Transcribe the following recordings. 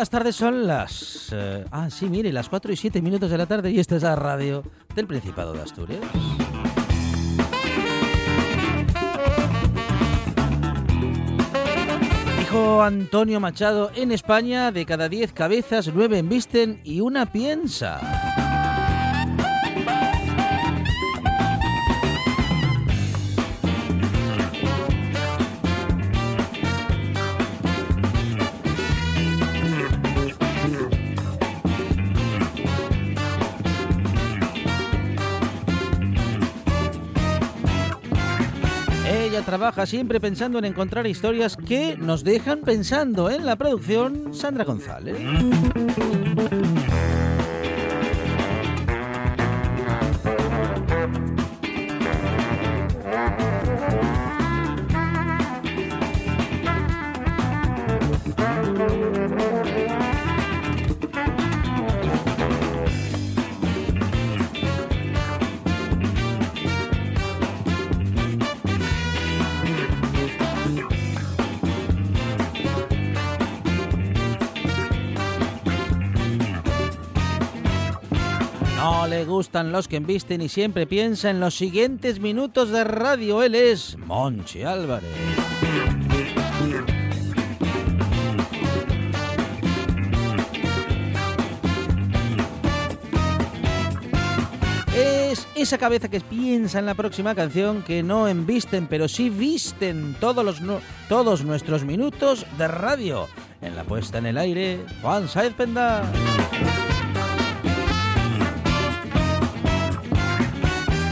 Buenas tardes. Son las. eh, ah, sí, mire, las 4 y 7 minutos de la tarde y esta es la radio del Principado de Asturias. Dijo Antonio Machado en España: de cada 10 cabezas, 9 embisten y una piensa. Trabaja siempre pensando en encontrar historias que nos dejan pensando en la producción Sandra González. Gustan los que embisten y siempre piensa en los siguientes minutos de radio. Él es Monchi Álvarez. Es esa cabeza que piensa en la próxima canción que no embisten, pero sí visten todos, los todos nuestros minutos de radio. En la puesta en el aire, Juan Saez Penda.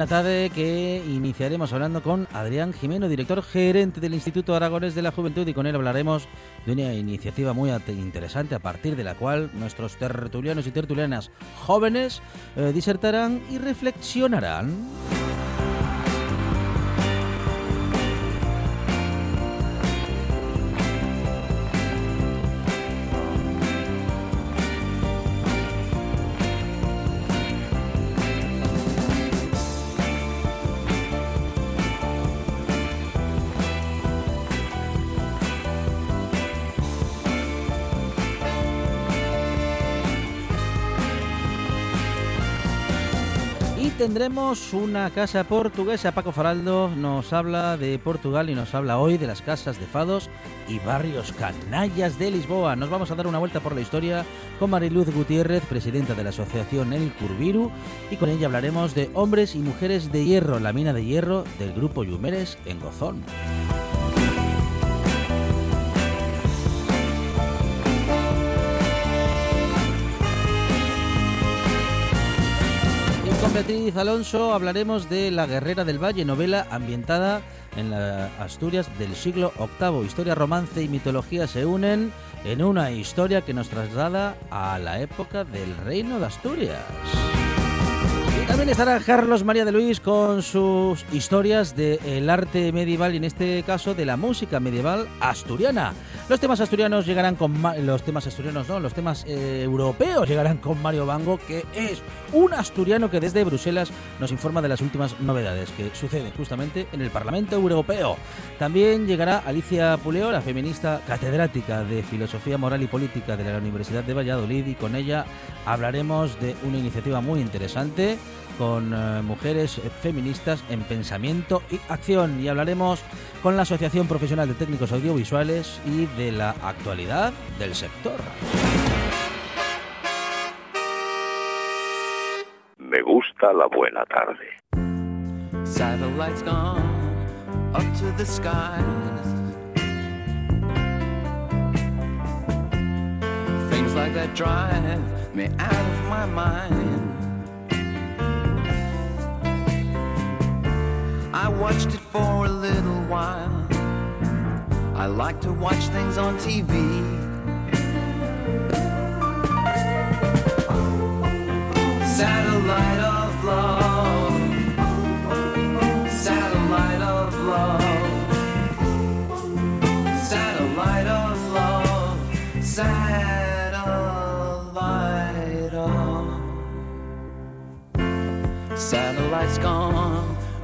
Buena tarde que iniciaremos hablando con Adrián Jimeno, director gerente del Instituto Aragonés de la Juventud, y con él hablaremos de una iniciativa muy interesante a partir de la cual nuestros tertulianos y tertulianas jóvenes eh, disertarán y reflexionarán. Tendremos una casa portuguesa. Paco Faraldo nos habla de Portugal y nos habla hoy de las casas de fados y barrios canallas de Lisboa. Nos vamos a dar una vuelta por la historia con Mariluz Gutiérrez, presidenta de la asociación El Curviru, y con ella hablaremos de hombres y mujeres de hierro, la mina de hierro del grupo Yumeres en Gozón. Con Beatriz Alonso hablaremos de La Guerrera del Valle, novela ambientada en la Asturias del siglo VIII. Historia, romance y mitología se unen en una historia que nos traslada a la época del Reino de Asturias. También estará Carlos María de Luis con sus historias del arte medieval y en este caso de la música medieval asturiana. Los temas asturianos llegarán con los temas asturianos, no, los temas eh, europeos llegarán con Mario Bango, que es un asturiano que desde Bruselas nos informa de las últimas novedades que suceden justamente en el Parlamento Europeo. También llegará Alicia Puleo, la feminista catedrática de Filosofía Moral y Política de la Universidad de Valladolid y con ella hablaremos de una iniciativa muy interesante con eh, mujeres feministas en pensamiento y acción y hablaremos con la Asociación Profesional de Técnicos Audiovisuales y de la actualidad del sector. Me gusta la buena tarde. Satellites gone up to the skies. Things like that drive me out of my mind. I watched it for a little while. I like to watch things on TV. Satellite of love. Satellite of love. Satellite of love. Satellite of. Satellite's gone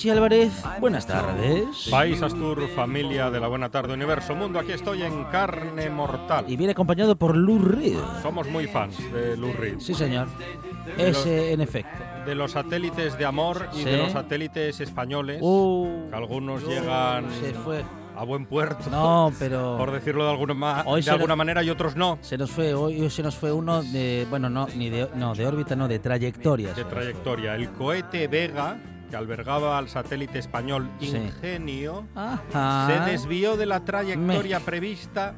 Monchi Álvarez, buenas tardes. País Astur, familia de la Buena Tarde Universo Mundo, aquí estoy en carne mortal. Y viene acompañado por Lou Reed. Somos muy fans de Lou Reed, Sí, señor. Ese, en efecto. de los satélites de amor y Sí. de los satélites españoles, Uh, que algunos llegan se fue. a buen puerto, No, pero... por decirlo de alguna, Hoy de alguna le- manera, y otros no, Se nos fue, hoy se nos fue uno de, bueno, no, ni de, no, de órbita, no, de trayectoria. de nos trayectoria. El cohete Vega, que albergaba al satélite español. Ingenio, se desvió de la trayectoria prevista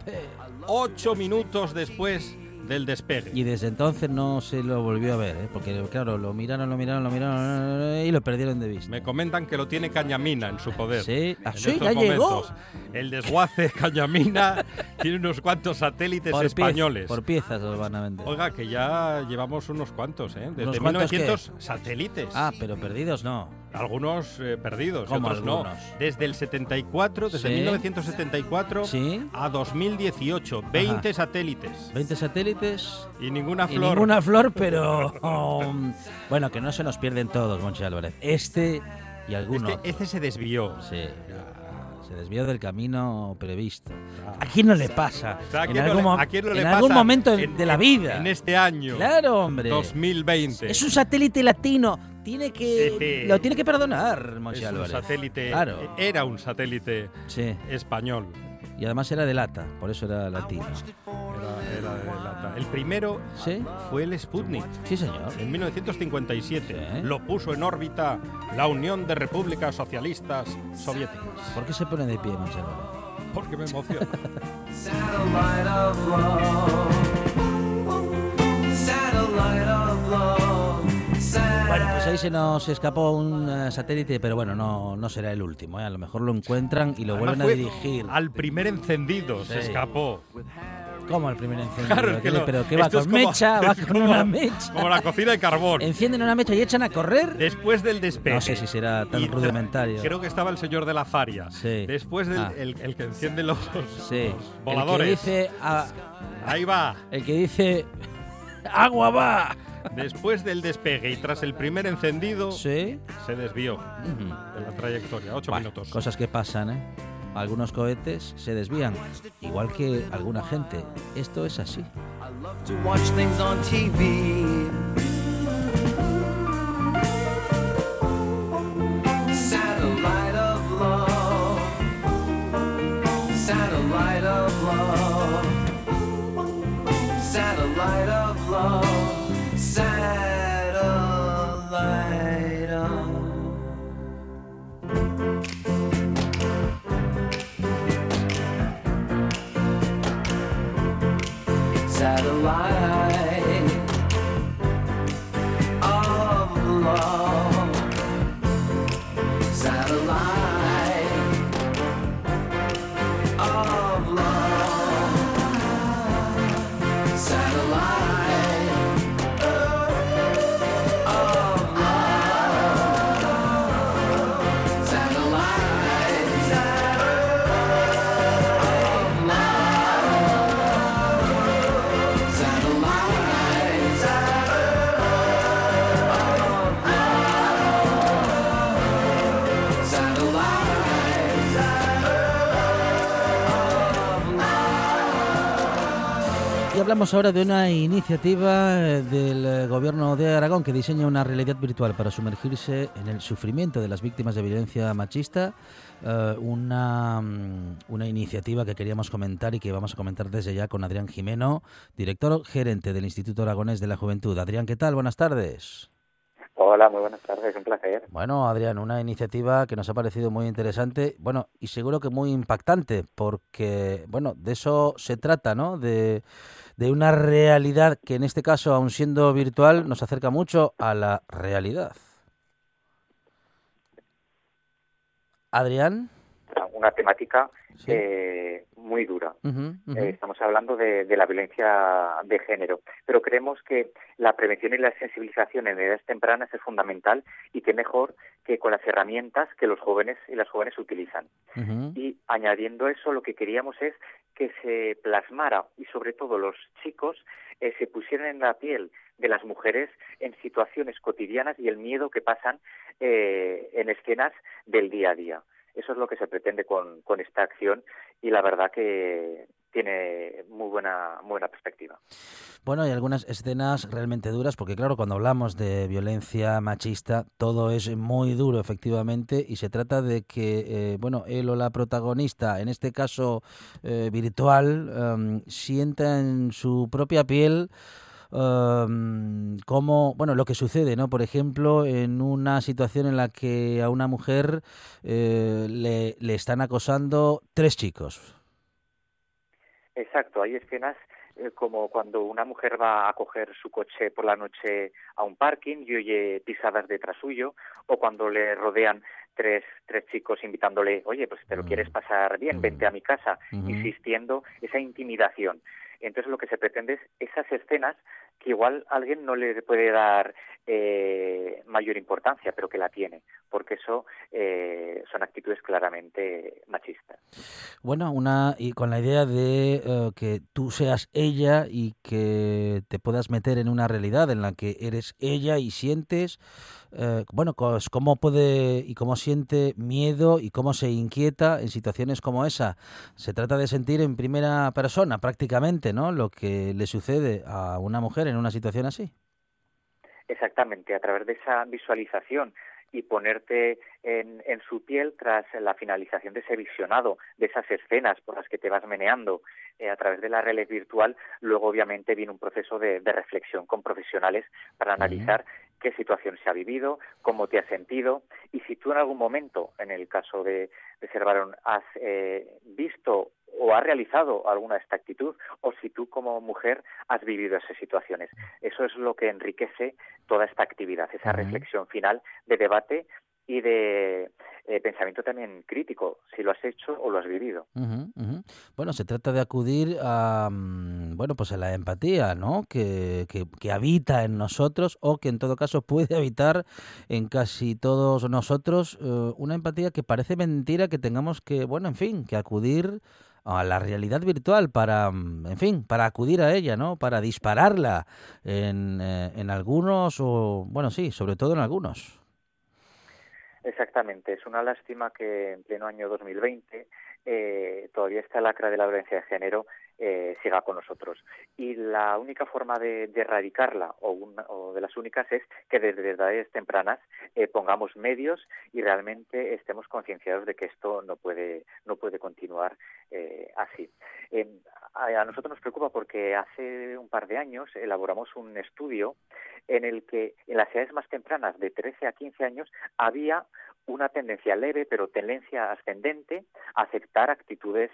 ocho minutos después del despegue. Y desde entonces no se lo volvió a ver, ¿eh? porque claro, lo miraron, lo miraron, lo miraron y lo perdieron de vista. Me comentan que lo tiene Cañamina en su poder. Sí, ah, ya llegó. momentos. El desguace Cañamina tiene unos cuantos satélites Por piez- españoles. por piezas los van a vender. Oiga, que ya llevamos unos cuantos, ¿eh? Desde ¿Unos cuantos qué? 1900 satélites. Ah, pero perdidos no. Algunos eh, perdidos, y ¿Cómo otros algunos? no. Desde el 74, desde Sí. 1974 Sí. a 2018, 20 satélites. 20 satélites Y ninguna y flor. ninguna flor, pero um, bueno, que no se nos pierden todos, Monchi Álvarez. Este y algunos. Este, este se desvió. Sí. Se desvió del camino previsto. ¿A quién no le pasa? O sea, ¿a en quién no algún, le- mo- a quién no le en pasa algún momento en- de la en- vida. En este año. Claro, hombre. 2020. Es un satélite latino. Tiene que Este- lo tiene que perdonar, Monchi Es un Álvarez. satélite. Claro. Era un satélite Sí. español. Y además era de lata, por eso era latino. Era, era de lata. El primero Sí. fue el Sputnik. Sí, señor. En 1957 Sí. lo puso en órbita la Unión de Repúblicas Socialistas Soviéticas. ¿Por qué se pone de pie, Álvarez? Porque me emociona. Satellite of love. Satellite of love. Bueno, pues ahí se nos escapó un eh, satélite, pero bueno, no, no será el último. ¿eh? A lo mejor lo encuentran y lo Además vuelven a dirigir. Al primer encendido se Sí. escapó. ¿Cómo el primer encendido? Claro, es ¿Qué que lo- ¿Pero qué va esto es con como- mecha? ¿Va con como- una mecha? Como la cocina de carbón. ¿Encienden una mecha y echan a correr? Después del despegue. No sé si será tan Y rudimentario. Creo que estaba el señor de la Faria. Sí. Después del Ah. el, el que enciende los, Sí. los voladores. El que dice, ah, Ahí va. el que dice ¡Agua va! Después del despegue y tras el primer encendido, Sí. se desvió Ujú. de la trayectoria. Ocho Bueno, minutos. Cosas que pasan, ¿eh? algunos cohetes se desvían, igual que alguna gente. Esto es así. Satellite of. Satellite of hablamos ahora de una iniciativa eh, del eh, gobierno de Aragón que diseña una realidad virtual para sumergirse en el sufrimiento de las víctimas de violencia machista. Eh, una, mm, una iniciativa que queríamos comentar y que vamos a comentar desde ya con Adrián Jimeno, director gerente del Instituto Aragonés de la Juventud. Adrián, ¿qué tal? Buenas tardes. Hola, muy buenas tardes, un placer. Bueno, Adrián, una iniciativa que nos ha parecido muy interesante, bueno, y seguro que muy impactante, porque, bueno, de eso se trata, ¿no? De, de una realidad que en este caso, aun siendo virtual, nos acerca mucho a la realidad. Adrián. Una temática Sí. eh, muy dura. Eh, estamos hablando de, de la violencia de género, pero creemos que la prevención y la sensibilización en edades tempranas es fundamental y qué mejor que con las herramientas que los jóvenes y las jóvenes utilizan. Y añadiendo eso, lo que queríamos es que se plasmara y sobre todo los chicos eh, se pusieran en la piel de las mujeres en situaciones cotidianas y el miedo que pasan eh, en escenas del día a día. Eso es lo que se pretende con, con esta acción y la verdad que tiene muy buena, muy buena perspectiva. Bueno, hay algunas escenas realmente duras, porque claro, cuando hablamos de violencia machista, todo es muy duro, efectivamente, y se trata de que, eh, bueno, él o la protagonista, en este caso eh, virtual, em, sienta en su propia piel em, cómo, bueno, lo que sucede, ¿no? Por ejemplo, en una situación en la que a una mujer eh, le, le están acosando tres chicos. Exacto, hay escenas eh, como cuando una mujer va a coger su coche por la noche a un parking y oye pisadas detrás suyo, o cuando le rodean tres, tres chicos invitándole, oye, pues te lo Mm. quieres pasar bien, Mm. vente a mi casa, Ujú. insistiendo, esa intimidación. Entonces lo que se pretende es esas escenas que igual alguien no le puede dar eh, mayor importancia, pero que la tiene, porque eso eh, son actitudes claramente machistas. Bueno, una y con la idea de eh, que tú seas ella y que te puedas meter en una realidad en la que eres ella y sientes, eh, bueno, cómo puede y cómo siente miedo y cómo se inquieta en situaciones como esa. Se trata de sentir en primera persona prácticamente, ¿no? Lo que le sucede a una mujer en una situación así. Exactamente, a través de esa visualización y ponerte en, en su piel tras la finalización de ese visionado, de esas escenas por las que te vas meneando eh, a través de la realidad virtual, luego obviamente viene un proceso de, de reflexión con profesionales para analizar qué situación se ha vivido, cómo te has sentido y si tú en algún momento, en el caso de, de ser varón, has eh, visto o has realizado alguna de esta actitud o si tú como mujer has vivido esas situaciones. Eso es lo que enriquece toda esta actividad, esa reflexión final de debate y de eh, pensamiento también crítico, si lo has hecho o lo has vivido. Ujú. Bueno, se trata de acudir a, mm, bueno, pues a la empatía, ¿no? Que, que, que habita en nosotros o que en todo caso puede habitar en casi todos nosotros. eh, una empatía que parece mentira que tengamos que, bueno, en fin, que acudir a la realidad virtual para, mm, en fin, para acudir a ella, ¿no? Para dispararla en, eh, en algunos o, bueno, sí, sobre todo en algunos. Exactamente, es una lástima que en pleno año 2020 eh, todavía esta lacra de la violencia de género eh, siga con nosotros. Y la única forma de, erradicarla, o, una- o de las únicas, es que desde edades tempranas eh, pongamos medios y realmente estemos concienciados de que esto no puede, no puede continuar eh, así. Eh, a nosotros nos preocupa porque hace un par de años elaboramos un estudio en el que en las edades más tempranas, de 13 a 15 años, había una tendencia leve, pero tendencia ascendente a aceptar actitudes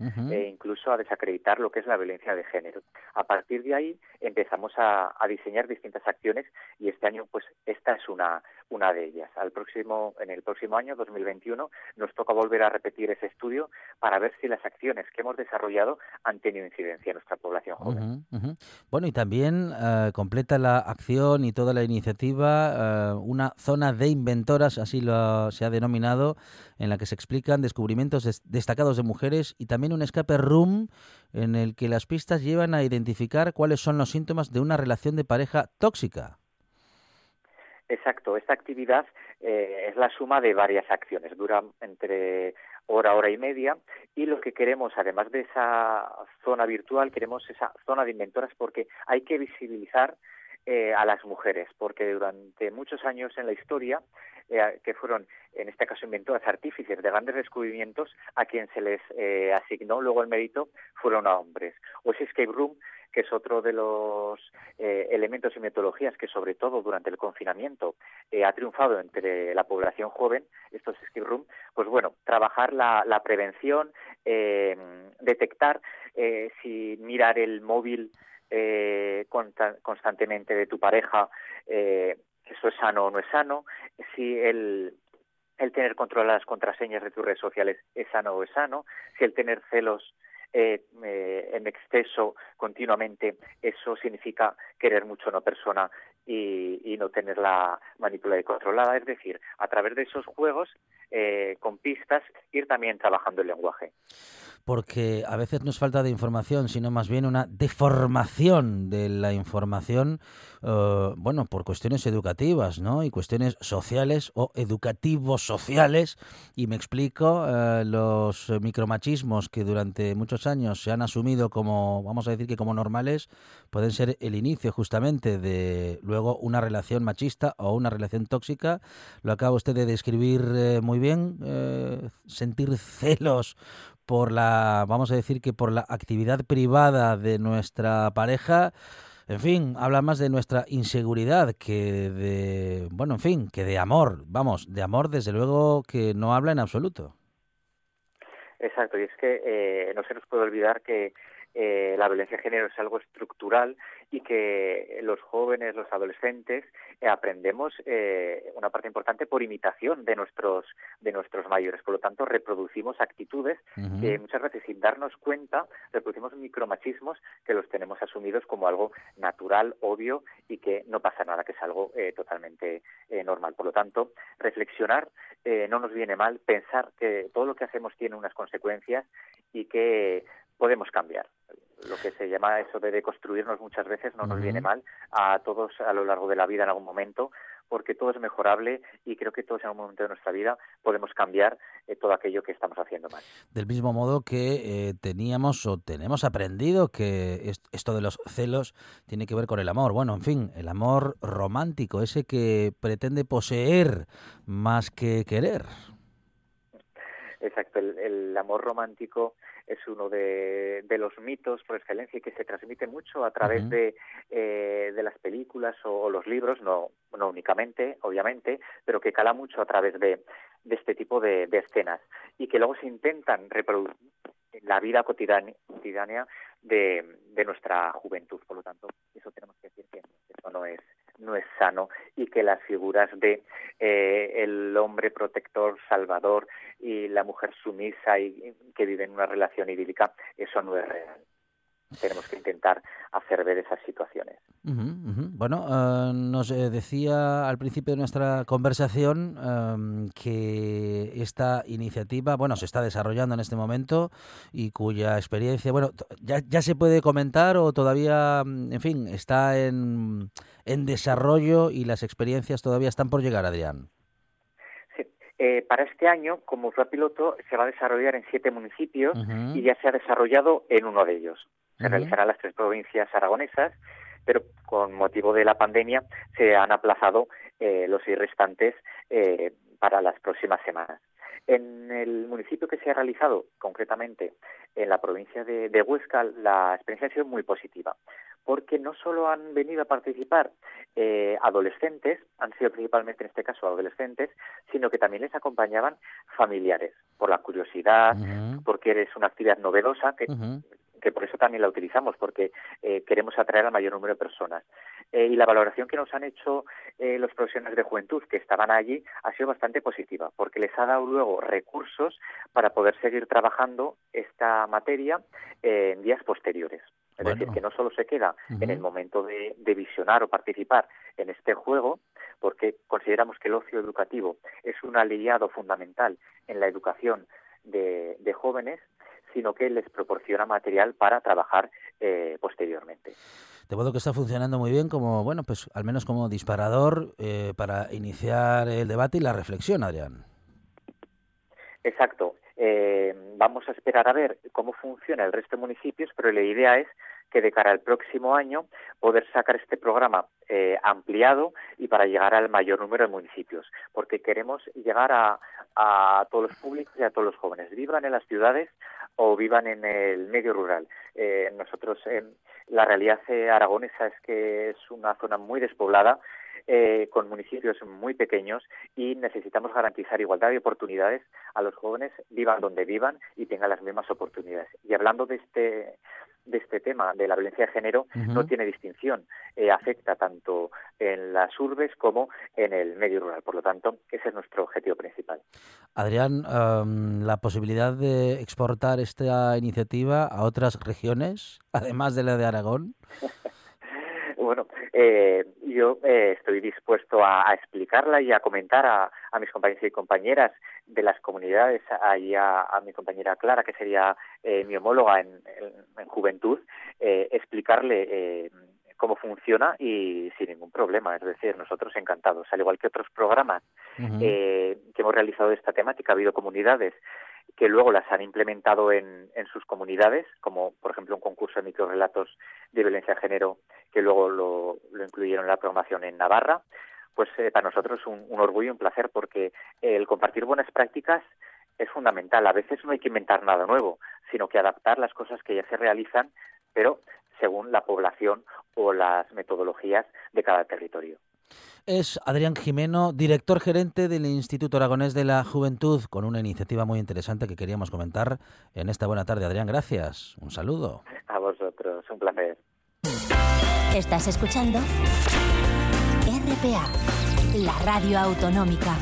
e incluso a desacreditar lo que es la violencia de género. A partir de ahí empezamos a, diseñar distintas acciones y este año pues esta es una una de ellas. Al próximo en el próximo año 2021 nos toca volver a repetir ese estudio para ver si las acciones que hemos desarrollado han tenido incidencia en nuestra población joven. Bueno y también eh, completa la acción y toda la iniciativa eh, una zona de inventoras así lo se ha denominado en la que se explican descubrimientos destacados de mujeres y también un escape room en el que las pistas llevan a identificar cuáles son los síntomas de una relación de pareja tóxica. Exacto, esta actividad eh, es la suma de varias acciones, dura entre hora, hora y media y lo que queremos, además de esa zona virtual, queremos esa zona de inventoras porque hay que visibilizar eh, a las mujeres, porque durante muchos años en la historia, eh, que fueron en este caso inventoras artífices de grandes descubrimientos, a quien se les eh, asignó luego el mérito fueron a hombres. O ese escape room, que es otro de los elementos y metodologías que sobre todo durante el confinamiento ha triunfado entre la población joven, estos escape room, pues bueno, trabajar la, la prevención, detectar si mirar el móvil eh, constantemente de tu pareja, eh, eso es sano o no es sano, si el, el tener controladas las contraseñas de tus redes sociales es sano o es sano, si el tener celos eh, eh, en exceso continuamente, eso significa querer mucho a una persona y, y, no tenerla manipulada y controlada. Es decir, a través de esos juegos, eh, con pistas, ir también trabajando el lenguaje porque a veces no es falta de información, sino más bien una deformación de la información, eh, bueno, por cuestiones educativas, ¿no? Y cuestiones sociales o educativos sociales. Y me explico, eh, los micromachismos que durante muchos años se han asumido como, vamos a decir que como normales, pueden ser el inicio justamente de luego una relación machista o una relación tóxica. Lo acaba usted de describir eh, muy bien, sentir celos por la, vamos a decir que por la actividad privada de nuestra pareja, en fin, habla más de nuestra inseguridad que de, bueno, en fin, que de amor. Vamos, de amor desde luego que no habla en absoluto. Exacto, y es que eh, no se nos puede olvidar que eh, la violencia de género es algo estructural y que los jóvenes, los adolescentes, eh, aprendemos eh, una parte importante por imitación de nuestros, de nuestros mayores. Por lo tanto, reproducimos actitudes que muchas veces sin darnos cuenta, reproducimos micromachismos que los tenemos asumidos como algo natural, obvio y que no pasa nada, que es algo totalmente normal. Por lo tanto, reflexionar no nos viene mal, pensar que todo lo que hacemos tiene unas consecuencias y que podemos cambiar. Lo que se llama eso de deconstruirnos muchas veces no nos viene mal a todos a lo largo de la vida en algún momento, porque todo es mejorable y creo que todos en algún momento de nuestra vida podemos cambiar eh, todo aquello que estamos haciendo mal. Del mismo modo que eh, teníamos o tenemos aprendido que esto de los celos tiene que ver con el amor. Bueno, en fin, el amor romántico, ese que pretende poseer más que querer. Exacto, el amor romántico es uno de, los mitos por excelencia y que se transmite mucho a través de, eh, de las películas o, los libros, no, no únicamente, obviamente, pero que cala mucho a través de, de este tipo de, escenas y que luego se intentan reproducir en la vida cotidiana, de, de nuestra juventud. Por lo tanto, eso tenemos que decir que eso no es no es sano y que las figuras de eh, el hombre protector, salvador y la mujer sumisa y que vive en una relación idílica, eso no es real tenemos que intentar hacer ver esas situaciones. Bueno, eh, nos eh, decía al principio de nuestra conversación em, que esta iniciativa, bueno, se está desarrollando en este momento y cuya experiencia, bueno, ya, ya se puede comentar o todavía, mm, en fin, está en, en desarrollo y las experiencias todavía están por llegar, Adrián. Eh, para este año, como fue piloto, se va a desarrollar en siete municipios y ya se ha desarrollado en uno de ellos se realizará en las tres provincias aragonesas, pero con motivo de la pandemia se han aplazado eh, los seis restantes eh, para las próximas semanas. En el municipio que se ha realizado, concretamente en la provincia de, Huesca, la experiencia ha sido muy positiva, porque no solo han venido a participar eh, adolescentes, han sido principalmente en este caso adolescentes, sino que también les acompañaban familiares, por la curiosidad, porque eres una actividad novedosa que, que por eso también la utilizamos, porque eh, queremos atraer al mayor número de personas. Eh, y la valoración que nos han hecho eh, los profesionales de juventud que estaban allí ha sido bastante positiva, porque les ha dado luego recursos para poder seguir trabajando esta materia en días posteriores. Es decir, que no solo se queda en el momento de, visionar o participar en este juego, porque consideramos que el ocio educativo es un aliado fundamental en la educación de jóvenes, sino que les proporciona material para trabajar eh, posteriormente. De modo que está funcionando muy bien como, bueno, pues al menos como disparador eh, para iniciar el debate y la reflexión, Adrián. Exacto. Eh, vamos a esperar a ver cómo funciona el resto de municipios, pero la idea es que de cara al próximo año poder sacar este programa eh, ampliado y para llegar al mayor número de municipios, porque queremos llegar a, todos los públicos y a todos los jóvenes, vivan en las ciudades o vivan en el medio rural. Eh, nosotros, la realidad aragonesa es que es una zona muy despoblada, eh, con municipios muy pequeños y necesitamos garantizar igualdad de oportunidades a los jóvenes, vivan donde vivan y tengan las mismas oportunidades. Y hablando de este de este tema de la violencia de género no tiene distinción, eh, afecta tanto en las urbes como en el medio rural. Por lo tanto, ese es nuestro objetivo principal. Adrián, la posibilidad de exportar esta iniciativa a otras regiones, además de la de Aragón. Bueno, eh, yo eh, estoy dispuesto a, explicarla y a comentar a, mis compañeros y compañeras de las comunidades, ahí a, mi compañera Clara, que sería eh, mi homóloga en, juventud, eh, explicarle cómo funciona y sin ningún problema. Es decir, nosotros encantados. Al igual que otros programas que hemos realizado de esta temática, ha habido comunidades que luego las han implementado en, sus comunidades, como por ejemplo un concurso de microrelatos de violencia de género que luego lo, lo incluyeron en la programación en Navarra, pues eh, para nosotros un, un orgullo y un placer porque el compartir buenas prácticas es fundamental. A veces no hay que inventar nada nuevo, sino que adaptar las cosas que ya se realizan, pero según la población o las metodologías de cada territorio. Es Adrián Jimeno, director gerente del Instituto Aragonés de la Juventud, con una iniciativa muy interesante que queríamos comentar en esta buena tarde. Adrián, gracias. Un saludo. A vosotros, un placer. Estás escuchando RPA, la radio autonómica.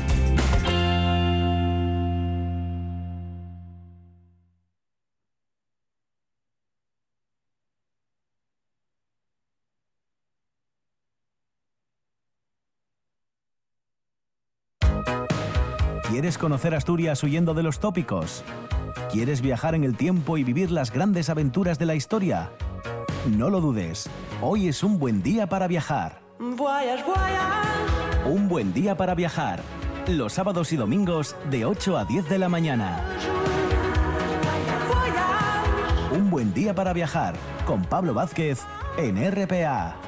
¿Quieres conocer Asturias huyendo de los tópicos? ¿Quieres viajar en el tiempo y vivir las grandes aventuras de la historia? No lo dudes, hoy es un buen día para viajar. Un buen día para viajar. Los sábados y domingos de 8 a 10 de la mañana. Un buen día para viajar con Pablo Vázquez en RPA.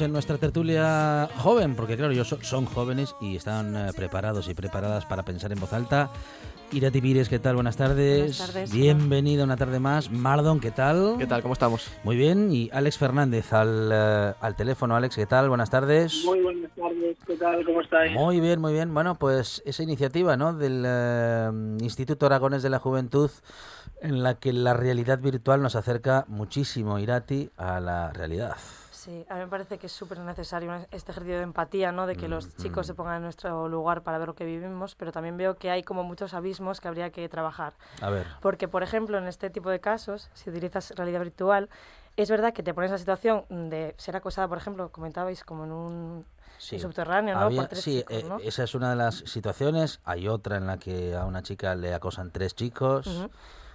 En nuestra tertulia joven, porque claro, ellos son jóvenes y están eh, preparados y preparadas para pensar en voz alta. Irati Pires, ¿qué tal? Buenas tardes. Buenas tardes. Bienvenida una tarde más. Mardon, ¿qué tal? ¿Qué tal? ¿Cómo estamos? Muy bien. Y Alex Fernández al, eh, al teléfono. Alex, ¿qué tal? Buenas tardes. Muy buenas tardes, ¿qué tal? ¿Cómo estáis? Muy bien, muy bien. Bueno, pues esa iniciativa ¿no? del eh, Instituto Aragonés de la Juventud en la que la realidad virtual nos acerca muchísimo, Irati, a la realidad. Sí, a mí me parece que es súper necesario este ejercicio de empatía, ¿no? De que los chicos se pongan en nuestro lugar para ver lo que vivimos, pero también veo que hay como muchos abismos que habría que trabajar. A ver. Porque, por ejemplo, en este tipo de casos, si utilizas realidad virtual, es verdad que te pones en la situación de ser acosada, por ejemplo, comentabais, como en un Sí. subterráneo, ¿no? Había- Por tres sí, chicos, eh, esa es una de las situaciones. Hay otra en la que a una chica le acosan tres chicos.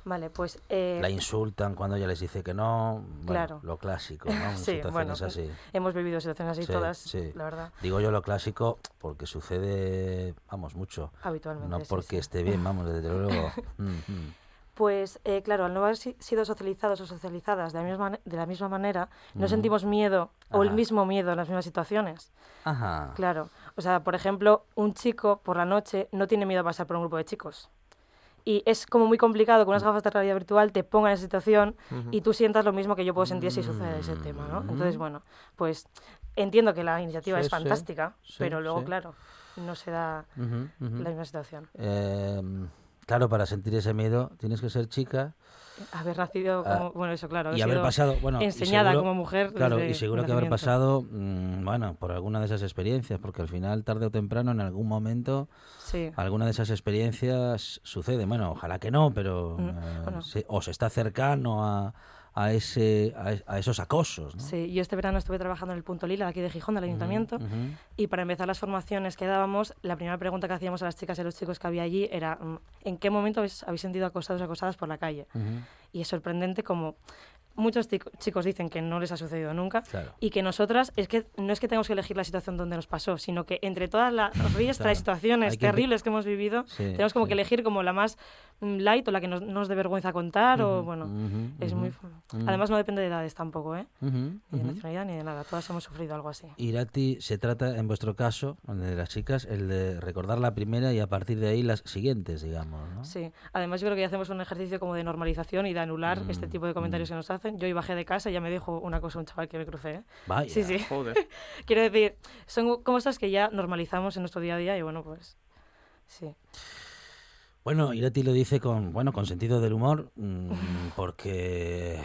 Vale, pues... eh, la insultan cuando ella les dice que no. Bueno, Claro. Lo clásico, ¿no? sí, bueno, así. hemos vivido situaciones así Sí, todas, sí. la verdad, Digo yo lo clásico porque sucede, vamos, mucho. habitualmente. No porque esté bien, vamos, desde luego. Mm, mm. Pues eh, claro, al no haber si- sido socializados o socializadas de la misma, de la misma manera, no sentimos miedo o el mismo miedo en las mismas situaciones. Ajá. Claro. O sea, por ejemplo, un chico por la noche no tiene miedo a pasar por un grupo de chicos. Y es como muy complicado que unas Mm. gafas de realidad virtual te pongan en esa situación y tú sientas lo mismo que yo puedo sentir si sucede ese tema, ¿no? Entonces, bueno, pues entiendo que la iniciativa Mm. Sí, es fantástica, sí, pero luego, sí. claro, no se da la misma situación. Eh, claro, para sentir ese miedo tienes que ser chica Haber nacido Ah, como, bueno, eso claro, y haber sido pasado, bueno, enseñada seguro- como mujer Claro, desde y seguro que haber pasado, mm, bueno, por alguna de esas experiencias, porque al final, tarde o temprano, en algún momento, Sí. alguna de esas experiencias sucede. Bueno, ojalá que no, pero Mm, eh, bueno. se- o se está cercano a, a ese a, a esos acosos, ¿no? Sí, yo este verano estuve trabajando en el Punto Lila, de aquí de Gijón, del Ayuntamiento, y para empezar las formaciones que dábamos, la primera pregunta que hacíamos a las chicas y a los chicos que había allí era mm, ¿en qué momento habéis, habéis sentido acosados o acosadas por la calle? Y es sorprendente como muchos chicos dicen que no les ha sucedido nunca Claro. y que nosotras es que no es que tengamos que elegir la situación donde nos pasó, sino que entre todas las riestra Claro. de situaciones que terribles que hemos vivido, Sí, tenemos como sí. que elegir como la más mm, light o la que nos, nos dé vergüenza contar o bueno, Ujú, es ujú, muy... ujú. Además no depende de edades tampoco, ¿eh? Ni de nacionalidad ni de nada, todas hemos sufrido algo así. Irati, se trata, en vuestro caso, de las chicas, el de recordar la primera y a partir de ahí las siguientes, digamos, ¿no? Sí, además yo creo que ya hacemos un ejercicio como de normalización y de anular Mm, este tipo de comentarios mm. que nos hacen. Yo hoy bajé de casa y ya me dijo una cosa un chaval que me crucé. ¿eh? Vaya. Sí, sí. Joder. Quiero decir, son cosas que ya normalizamos en nuestro día a día y bueno, pues sí. Bueno, Irati lo dice con, bueno, con sentido del humor, mm, porque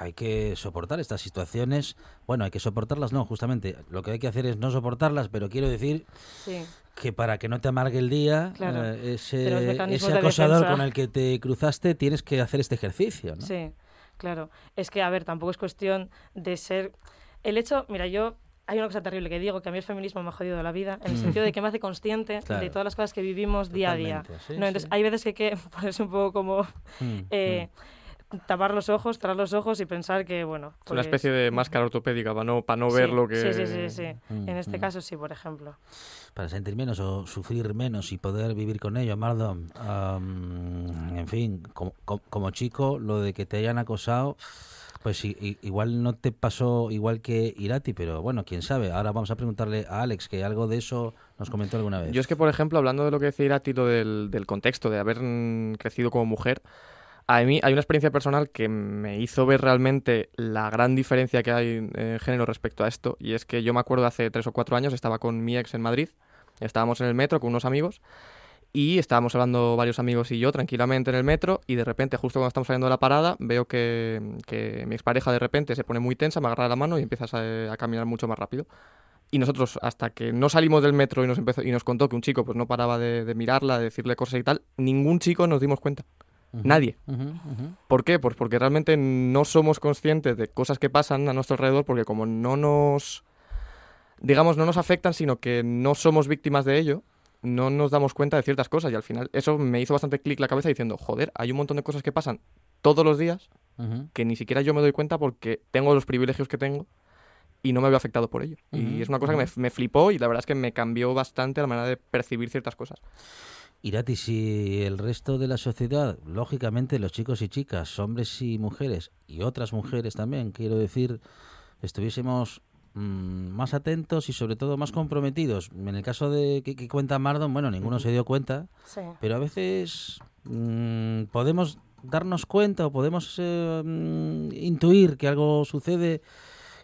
hay que soportar estas situaciones. Bueno, hay que soportarlas, no, justamente. Lo que hay que hacer es no soportarlas, pero quiero decir Sí, que para que no te amargue el día, Claro. eh, ese, acosador con el que te cruzaste, tienes que hacer este ejercicio, ¿no? sí, claro. Es que, a ver, tampoco es cuestión de ser... El hecho, mira, yo... Hay una cosa terrible que digo, que a mí el feminismo me ha jodido la vida, en el sentido de que me hace consciente Mm. Claro. de todas las cosas que vivimos día a día. Sí, ¿no? Entonces, sí. hay veces que hay que ponerse un poco como... Mm, eh, tapar los ojos, cerrar los ojos y pensar que, bueno... Es una pues- especie de máscara ortopédica para no, para no Sí, ver lo que... Sí, sí, sí, sí. Mm, En este mm. caso sí, por ejemplo. para sentir menos o sufrir menos y poder vivir con ello, Mardon. am, en fin, como, como, chico, lo de que te hayan acosado, pues i- i- igual no te pasó igual que Irati, pero bueno, quién sabe. Ahora vamos a preguntarle a Alex, que algo de eso nos comentó alguna vez. Yo es que, por ejemplo, hablando de lo que decía Irati, lo del, del contexto, de haber mm, crecido como mujer, a mí hay una experiencia personal que me hizo ver realmente la gran diferencia que hay en género respecto a esto, y es que yo me acuerdo hace tres o cuatro años, estaba con mi ex en Madrid, estábamos en el metro con unos amigos, y estábamos hablando varios amigos y yo tranquilamente en el metro, y de repente, justo cuando estamos saliendo de la parada, veo que, que mi expareja de repente se pone muy tensa, me agarra la mano y empiezas a- a caminar mucho más rápido. Y nosotros, hasta que no salimos del metro y nos, empezó, y nos contó que un chico pues no paraba de, de mirarla, de decirle cosas y tal, ningún chico nos dimos cuenta. Nadie. ¿Por qué? Pues porque realmente no somos conscientes de cosas que pasan a nuestro alrededor, porque como no nos, digamos, no nos afectan, sino que no somos víctimas de ello, no nos damos cuenta de ciertas cosas. Y al final eso me hizo bastante clic la cabeza diciendo, joder, hay un montón de cosas que pasan todos los días que ni siquiera yo me doy cuenta porque tengo los privilegios que tengo y no me veo afectado por ello. Y es una cosa que me, me flipó y la verdad es que me cambió bastante la manera de percibir ciertas cosas. Irati, si el resto de la sociedad, lógicamente los chicos y chicas, hombres y mujeres, y otras mujeres también, quiero decir, estuviésemos mm, más atentos y sobre todo más comprometidos. En el caso de que, que cuenta Mardon, bueno, ninguno se dio cuenta, Sí. pero a veces mm, podemos darnos cuenta o podemos eh, mm, intuir que algo sucede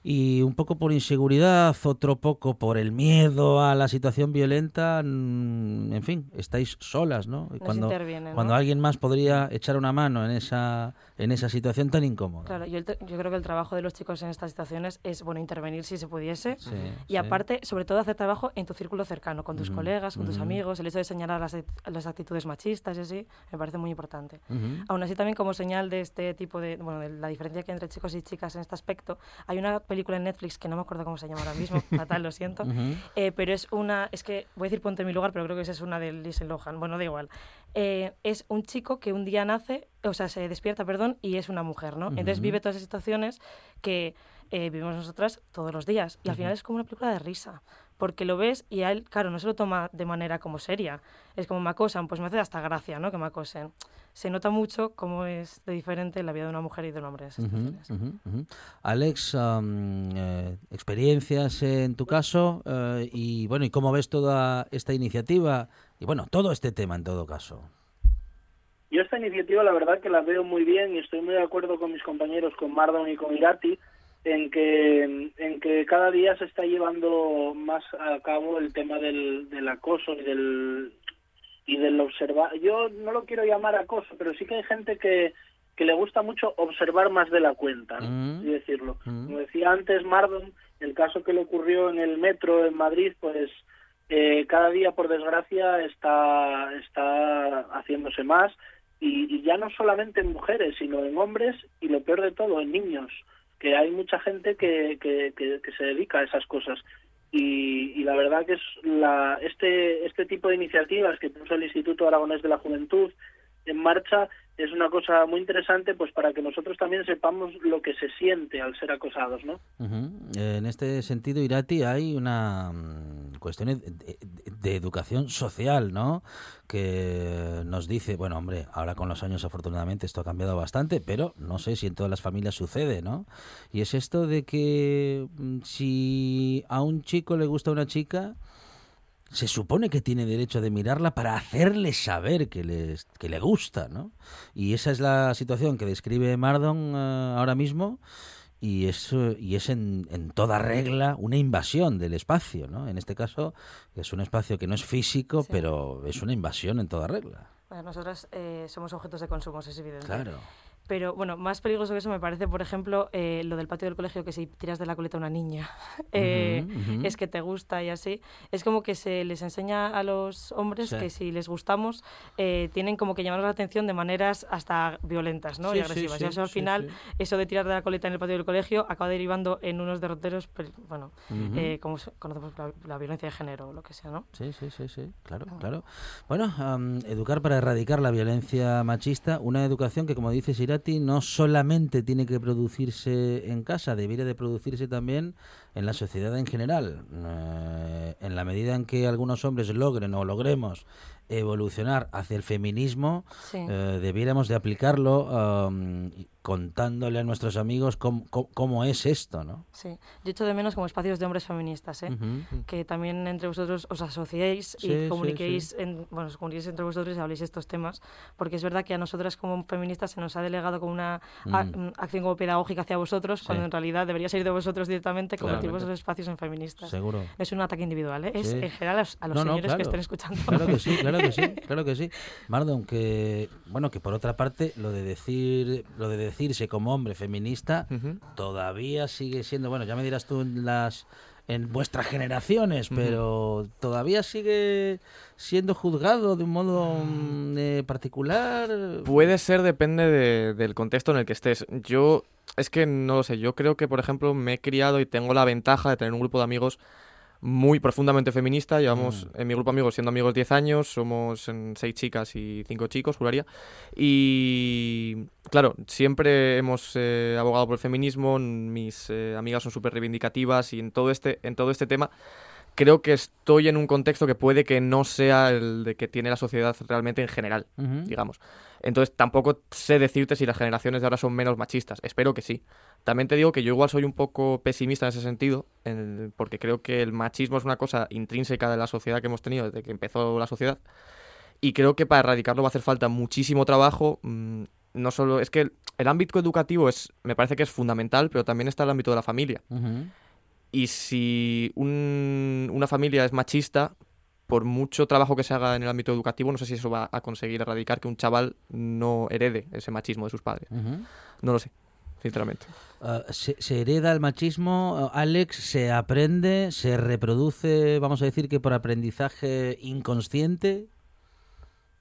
y un poco por inseguridad, otro poco por el miedo a la situación violenta, mm, en fin, estáis solas, ¿no? Y cuando cuando alguien más podría echar una mano en esa en esa situación tan incómoda. Claro, yo, creo que el trabajo de los chicos en estas situaciones es, bueno, intervenir si se pudiese. Sí, y sí. aparte, sobre todo, hacer trabajo en tu círculo cercano, con tus colegas, con tus amigos. El hecho de señalar las, las actitudes machistas y así, me parece muy importante. Ujú. Aún así, también como señal de este tipo de, bueno, de la diferencia que hay entre chicos y chicas en este aspecto, hay una película en Netflix que no me acuerdo cómo se llama ahora mismo, fatal, lo siento, Ujú. eh, pero es una, es que voy a decir ponte en mi lugar, pero creo que esa es una de Lindsay Lohan, bueno, da igual. Eh, es un chico que un día nace, o sea, se despierta, perdón, y es una mujer, ¿no? Entonces Ujú. vive todas esas situaciones que eh, vivimos nosotras todos los días. Y al Ujú. final es como una película de risa. Porque lo ves y a él, claro, no se lo toma de manera como seria. Es como me acosan, pues me hace hasta gracia, ¿no? Que me acosen. Se nota mucho cómo es de diferente la vida de una mujer y de un hombre. ujú, ujú. Alex, eh, experiencias en tu caso eh, y bueno, ¿y cómo ves toda esta iniciativa y bueno, todo este tema en todo caso? Yo esta iniciativa la verdad que la veo muy bien y estoy muy de acuerdo con mis compañeros, con Mardon y con Irati, en que, en que cada día se está llevando más a cabo el tema del, del acoso y del, y del observar. Yo no lo quiero llamar acoso, pero sí que hay gente que, que le gusta mucho observar más de la cuenta, ¿no? Mm. decirlo. Mm. Como decía antes Mardon, el caso que le ocurrió en el metro en Madrid, pues eh, cada día, por desgracia, está, está haciéndose más y, y ya no solamente en mujeres, sino en hombres y lo peor de todo, en niños, que hay mucha gente que, que, que, se dedica a esas cosas. Y, y la verdad que es la, este, este tipo de iniciativas que puso el Instituto Aragonés de la Juventud en marcha es una cosa muy interesante pues para que nosotros también sepamos lo que se siente al ser acosados, ¿no? Ujú. En este sentido, Irati, hay una mm, cuestión de, de- de educación social, ¿no? Que nos dice, bueno, hombre, ahora con los años afortunadamente esto ha cambiado bastante, pero no sé si en todas las familias sucede, ¿no? Y es esto de que mm, si a un chico le gusta una chica, se supone que tiene derecho de mirarla para hacerle saber que, les, que le gusta, ¿no? Y esa es la situación que describe Mardon eh, ahora mismo y es, y es en, en toda regla una invasión del espacio, ¿no? En este caso es un espacio que no es físico, Sí. pero es una invasión en toda regla. Bueno, nosotras eh, somos objetos de consumo, es evidente. Claro. Pero bueno, más peligroso que eso me parece, por ejemplo, eh, lo del patio del colegio, que si tiras de la coleta a una niña, eh, Ujú, ujú. es que te gusta y así. Es como que se les enseña a los hombres Sí. que si les gustamos, eh, tienen como que llamarnos la atención de maneras hasta violentas ¿no? Sí, y agresivas. sí, y eso al final, eso de tirar de la coleta en el patio del colegio, acaba derivando en unos derroteros, pel- bueno, Ujú. eh, como se- conocemos la, la violencia de género o lo que sea, ¿no? Sí, sí, sí, sí, claro, claro. Bueno, am, educar para erradicar la violencia machista, una educación que, como dice No solamente tiene que producirse en casa, debiera de producirse también en la sociedad en general. Eh, en la medida en que algunos hombres logren o logremos evolucionar hacia el feminismo, Sí. eh, debiéramos de aplicarlo contándole a nuestros amigos cómo, cómo- cómo es esto, ¿no? Sí, yo echo de menos como espacios de hombres feministas, ¿eh? Ujú. que también entre vosotros os asociéis Sí, y sí, comuniquéis, sí. En, bueno, os comuniquéis entre vosotros y habléis estos temas, porque es verdad que a nosotras como feministas se nos ha delegado como una Mm. mm, acción como pedagógica hacia vosotros, cuando Sí. en realidad debería ser de vosotros directamente convertir vuestros espacios en feministas. Seguro. No es un ataque individual, ¿eh? es Sí. en general a los, a los No, no, señores claro. que estén escuchando. Claro que sí, claro que sí, claro que sí. Mardon, que bueno, que por otra parte lo de decir, lo de decirse como hombre feminista todavía sigue siendo, bueno, ya me dirás tú en las en vuestras generaciones, pero todavía sigue siendo juzgado de un modo mm, eh, particular. Puede ser, depende de- del contexto en el que estés. Yo, es que no lo sé, yo creo que, por ejemplo, me he criado y tengo la ventaja de tener un grupo de amigos muy profundamente feminista. Llevamos Mm. en mi grupo amigos siendo amigos 10 años, somos en seis chicas y cinco chicos, juraría. Y claro, siempre hemos eh, abogado por el feminismo, mis eh, amigas son súper reivindicativas y en todo este, en todo este tema creo que estoy en un contexto que puede que no sea el de que tiene la sociedad realmente en general, Ujú. digamos. Entonces tampoco sé decirte si las generaciones de ahora son menos machistas. Espero que sí. También te digo que yo igual soy un poco pesimista en ese sentido, en- porque creo que el machismo es una cosa intrínseca de la sociedad que hemos tenido desde que empezó la sociedad. Y creo que para erradicarlo va a hacer falta muchísimo trabajo. mm, No solo es que el, el ámbito educativo es, me parece que es fundamental, pero también está el ámbito de la familia. Y si un- una familia es machista, por mucho trabajo que se haga en el ámbito educativo, no sé si eso va a conseguir erradicar que un chaval no herede ese machismo de sus padres. No lo sé, sinceramente. Ah, ¿se, se hereda el machismo, ah, Alex? ¿Se aprende? ¿Se reproduce, vamos a decir que por aprendizaje inconsciente?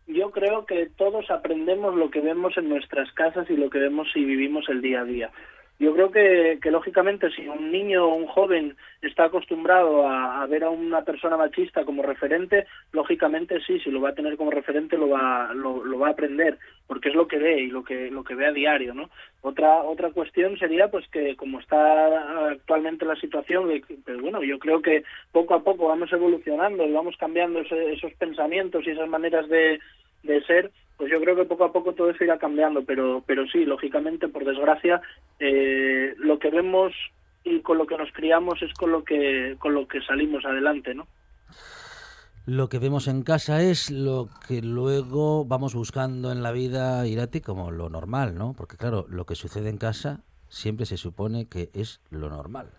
Yo creo que todos aprendemos lo que vemos en nuestras casas y lo que vemos si vivimos el día a día. Yo creo que, lógicamente si un niño o un joven está acostumbrado a, ver a una persona machista como referente, lógicamente sí, si lo va a tener como referente lo va, lo, va a aprender, porque es lo que ve y lo que, lo que ve a diario, ¿no? Otra, otra cuestión sería pues que como está actualmente la situación, pues bueno, yo creo que poco a poco vamos evolucionando y vamos cambiando ese- esos pensamientos y esas maneras de, de ser, pues yo creo que poco a poco todo eso irá cambiando, pero, pero sí, lógicamente, por desgracia, eh, lo que vemos y con lo que nos criamos es con lo que, con lo que salimos adelante, ¿no? Lo que vemos en casa es lo que luego vamos buscando en la vida, Irati, como lo normal, ¿no? Porque claro, lo que sucede en casa siempre se supone que es lo normal.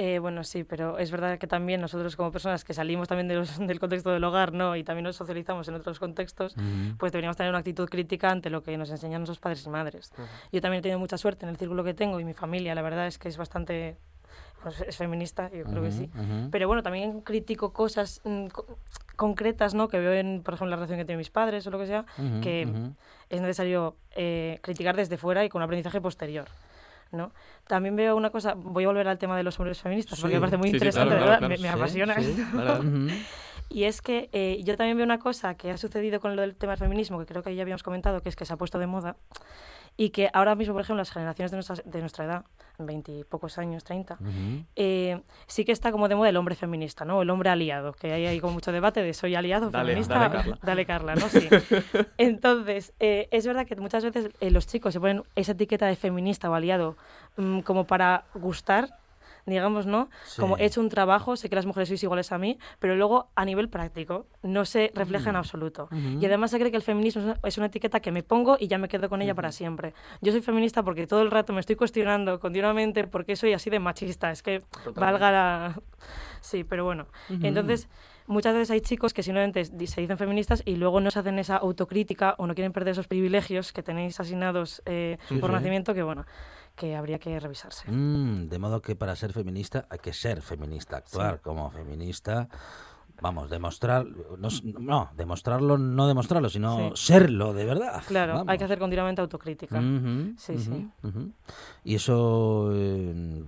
Eh, bueno, sí, pero es verdad que también nosotros como personas que salimos también de los- del contexto del hogar, ¿no? Y también nos socializamos en otros contextos, Ujú. pues deberíamos tener una actitud crítica ante lo que nos enseñan nuestros padres y madres. Yo también he tenido mucha suerte en el círculo que tengo y mi familia, la verdad es que es bastante... pues, es feminista, yo creo que sí. Pero bueno, también critico cosas mm, co- concretas, ¿no? Que veo en, por ejemplo, la relación que tienen mis padres o lo que sea, que es necesario eh, criticar desde fuera y con un aprendizaje posterior. ¿No? También veo una cosa, voy a volver al tema de los hombres feministas, porque me parece muy Sí, sí, interesante, claro, de verdad, claro, me, me Sí, apasiona sí. esto. Y es que eh, yo también veo una cosa que ha sucedido con lo del tema del feminismo, que creo que ya habíamos comentado, que es que se ha puesto de moda, y que ahora mismo, por ejemplo, las generaciones de nuestra, de nuestra edad, 20 y pocos años, 30, Ujú. eh, sí que está como de moda el hombre feminista, ¿no? El hombre aliado, que hay ahí como mucho debate de soy aliado, Dale, feminista, dale, Carla. dale, Carla, ¿no? Sí. Entonces, eh, es verdad que muchas veces eh, los chicos se ponen esa etiqueta de feminista o aliado mm, como para gustar, digamos, ¿no? Sí. Como he hecho un trabajo, sé que las mujeres sois iguales a mí, pero luego a nivel práctico no se refleja en absoluto. Y además se cree que el feminismo es una, etiqueta que me pongo y ya me quedo con ella para siempre. Yo soy feminista porque todo el rato me estoy cuestionando continuamente por qué soy así de machista. Es que valga la... Sí, pero bueno. Entonces, muchas veces hay chicos que simplemente se dicen feministas y luego no se hacen esa autocrítica o no quieren perder esos privilegios que tenéis asignados eh, por sí. nacimiento que, bueno, que habría que revisarse. Mm, de modo que para ser feminista hay que ser feminista, actuar como feminista. Vamos, demostrar, no, no, demostrarlo, no demostrarlo, sino Sí. serlo de verdad. Claro, hay que hacer continuamente autocrítica. Sí, ujú, sí. ujú. Y eso eh,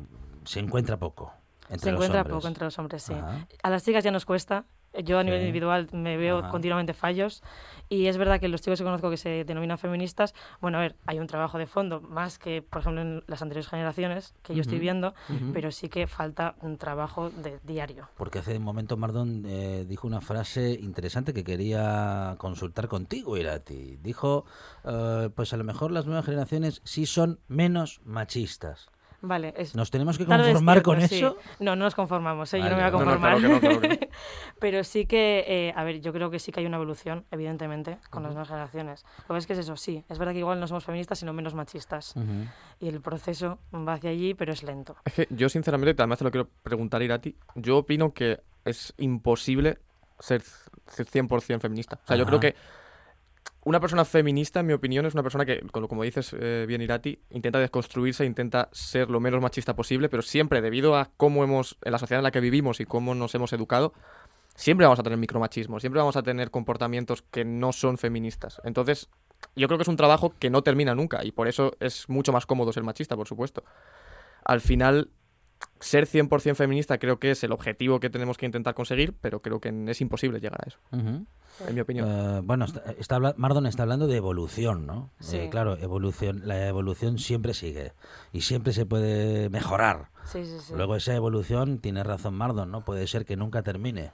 se encuentra poco entre Se los encuentra hombres. poco entre los hombres, sí. Ajá. A las chicas ya nos cuesta. Yo a nivel individual me veo Ajá. continuamente fallos y es verdad que los chicos que conozco que se denominan feministas, bueno, a ver, hay un trabajo de fondo más que, por ejemplo, en las anteriores generaciones que yo estoy viendo, pero sí que falta un trabajo de diario. Porque hace un momento Mardón eh, dijo una frase interesante que quería consultar contigo, Irati. Dijo, eh, pues a lo mejor las nuevas generaciones sí son menos machistas. Vale, es... ¿Nos tenemos que conformar cierto, con sí. eso? No, no nos conformamos, ¿eh? yo no me voy a No, no, conformar. claro que no, claro que Pero sí que, eh, a ver, yo creo que sí que hay una evolución, evidentemente, con las nuevas generaciones. Lo que es que es eso, sí, es verdad que igual no somos feministas, sino menos machistas. Y el proceso va hacia allí, pero es lento. Es que yo sinceramente, además te lo quiero preguntar Irati, yo opino que es imposible ser c- 100% feminista. O sea, yo creo que una persona feminista, en mi opinión, es una persona que, como dices eh, bien Irati, intenta desconstruirse, intenta ser lo menos machista posible, pero siempre, debido a cómo hemos, en la sociedad en la que vivimos y cómo nos hemos educado, siempre vamos a tener micromachismo, siempre vamos a tener comportamientos que no son feministas. Entonces, yo creo que es un trabajo que no termina nunca y por eso es mucho más cómodo ser machista, por supuesto. Al final, ser 100% feminista creo que es el objetivo que tenemos que intentar conseguir, pero creo que es imposible llegar a eso, en mi opinión. Eh, bueno, está, Mardon está hablando de evolución, ¿no? Sí. Eh, claro, evolución, la evolución siempre sigue y siempre se puede mejorar. Sí, sí, sí. Luego esa evolución, tiene razón Mardon, ¿no? Puede ser que nunca termine.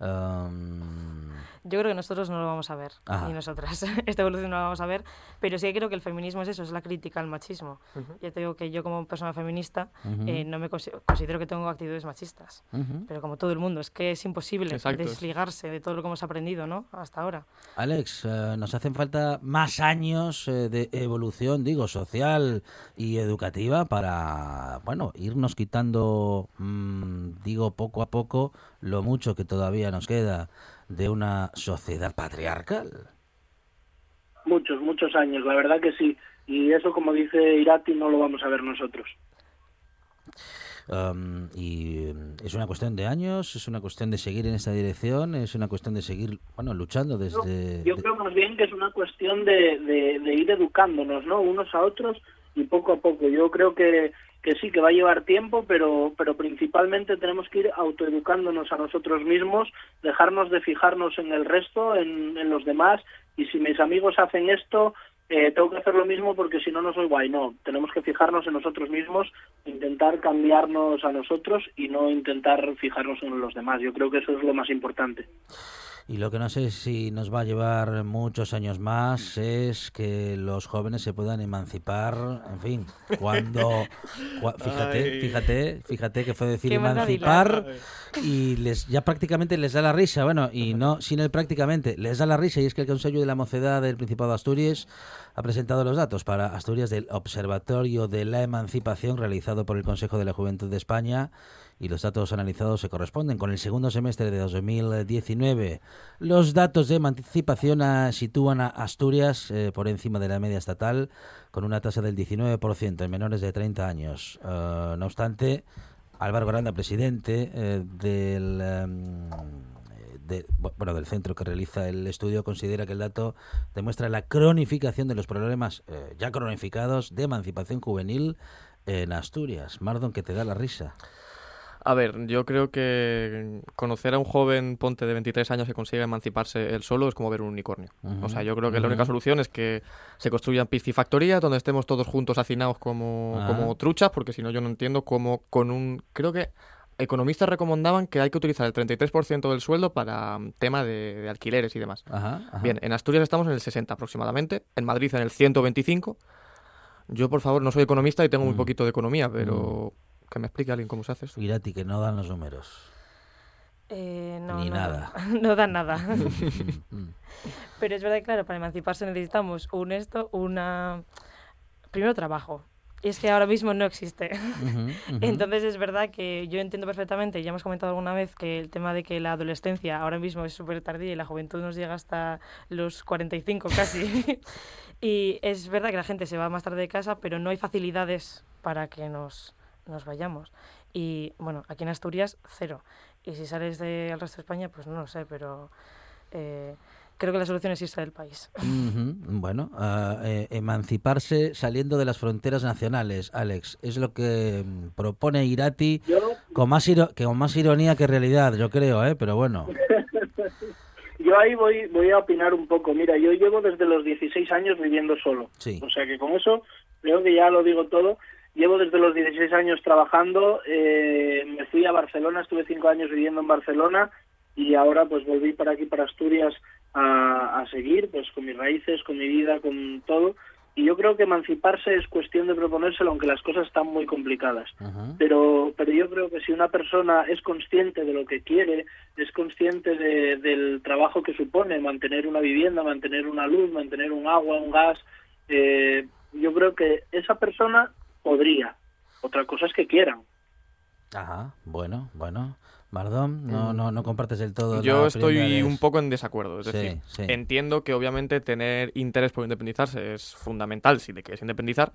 Um, Yo creo que nosotros no lo vamos a ver, Ajá. y nosotras. Esta evolución no la vamos a ver, pero sí que creo que el feminismo es eso, es la crítica al machismo. Ya te digo que yo como persona feminista eh, no me consi- considero que tengo actitudes machistas, pero como todo el mundo, es que es imposible Exacto. desligarse de todo lo que hemos aprendido ¿no? hasta ahora. Alex, eh, nos hacen falta más años eh, de evolución, digo, social y educativa para, bueno, irnos quitando, mm, digo, poco a poco lo mucho que todavía nos queda de una sociedad patriarcal. Muchos, muchos años, la verdad que sí. Y eso, como dice Irati, no lo vamos a ver nosotros. Um, y mm, es una cuestión de años, es una cuestión de seguir en esta dirección, es una cuestión de seguir, bueno, luchando desde... Yo creo más bien que es una cuestión de, de, de ir educándonos, ¿no? Unos a otros y poco a poco. Yo creo que, que sí, que va a llevar tiempo, pero, pero principalmente tenemos que ir autoeducándonos a nosotros mismos, dejarnos de fijarnos en el resto, en, en los demás, y si mis amigos hacen esto, eh, tengo que hacer lo mismo porque si no, no soy guay. No, tenemos que fijarnos en nosotros mismos, intentar cambiarnos a nosotros y no intentar fijarnos en los demás. Yo creo que eso es lo más importante. Y lo que no sé si nos va a llevar muchos años más es que los jóvenes se puedan emancipar, en fin, cuando... cua- fíjate, Ay. fíjate, fíjate que fue decir emancipar y les ya prácticamente les da la risa, bueno, y no sin el prácticamente, les da la risa. Y es que el Consejo de la Mocedad del Principado de Asturias ha presentado los datos para Asturias del Observatorio de la Emancipación realizado por el Consejo de la Juventud de España y los datos analizados se corresponden con el segundo semestre de 2019. Los datos de emancipación sitúan a Asturias eh, por encima de la media estatal con una tasa del 19% en menores de 30 años. Ah, no obstante, Álvaro Granda, presidente eh, del... em, de- bu- bueno, del centro que realiza el estudio considera que el dato demuestra la cronificación de los problemas ya cronificados de emancipación juvenil en Asturias. Mardon, que te da la risa. A ver, yo creo que conocer a un joven ponte de 23 años que consiga emanciparse él solo es como ver un unicornio. O sea, yo creo que la única solución es que se construyan piscifactorías donde estemos todos juntos hacinados como, Ah. como truchas, porque si no yo no entiendo cómo con un... Creo que economistas recomendaban que hay que utilizar el 33% del sueldo para mm, tema de, de alquileres y demás. Ajá, ajá. Bien, en Asturias estamos en el 60 aproximadamente, en Madrid en el 125. Yo, por favor, no soy economista y tengo muy poquito de economía, pero que me explique alguien cómo se hace esto. Irati, que no dan los números. Eh, no, Ni no, nada. No dan nada. Pero es verdad que, claro, para emanciparse necesitamos un esto, una... Primero trabajo. Y es que ahora mismo no existe. Ujú, ujú. Entonces es verdad que yo entiendo perfectamente, ya hemos comentado alguna vez que el tema de que la adolescencia ahora mismo es súper tardía y la juventud nos llega hasta los 45 casi. y es verdad que la gente se va más tarde de casa, pero no hay facilidades para que nos, nos vayamos. Y bueno, aquí en Asturias, cero. Y si sales del resto de España, pues no lo sé, pero eh, creo que la solución es irse del país. Ujú, Bueno, eh, emanciparse saliendo de las fronteras nacionales, Alex, es lo que mm, propone Irati Yo, con más, iro- que con más ironía que realidad, yo creo, ¿eh? pero bueno. yo ahí voy, voy a opinar un poco. Mira, yo llevo desde los 16 años viviendo solo. Sí. O sea que con eso creo que ya lo digo todo. Llevo desde los 16 años trabajando, eh, me fui a Barcelona, estuve cinco años viviendo en Barcelona y ahora pues volví para aquí, para Asturias, a, a seguir pues con mis raíces, con mi vida, con todo. Y yo creo que emanciparse es cuestión de proponérselo, aunque las cosas están muy complicadas. Pero, pero yo creo que si una persona es consciente de lo que quiere, es consciente de- del trabajo que supone mantener una vivienda, mantener una luz, mantener un agua, un gas, eh, yo creo que esa persona podría. Otra cosa es que quieran. Ajá, bueno, bueno. Mardón, no, no, no compartes del todo. Mm. Yo la estoy de un poco en desacuerdo. Es Sí, decir, sí. entiendo que obviamente tener interés por independizarse es fundamental si te quieres independizar,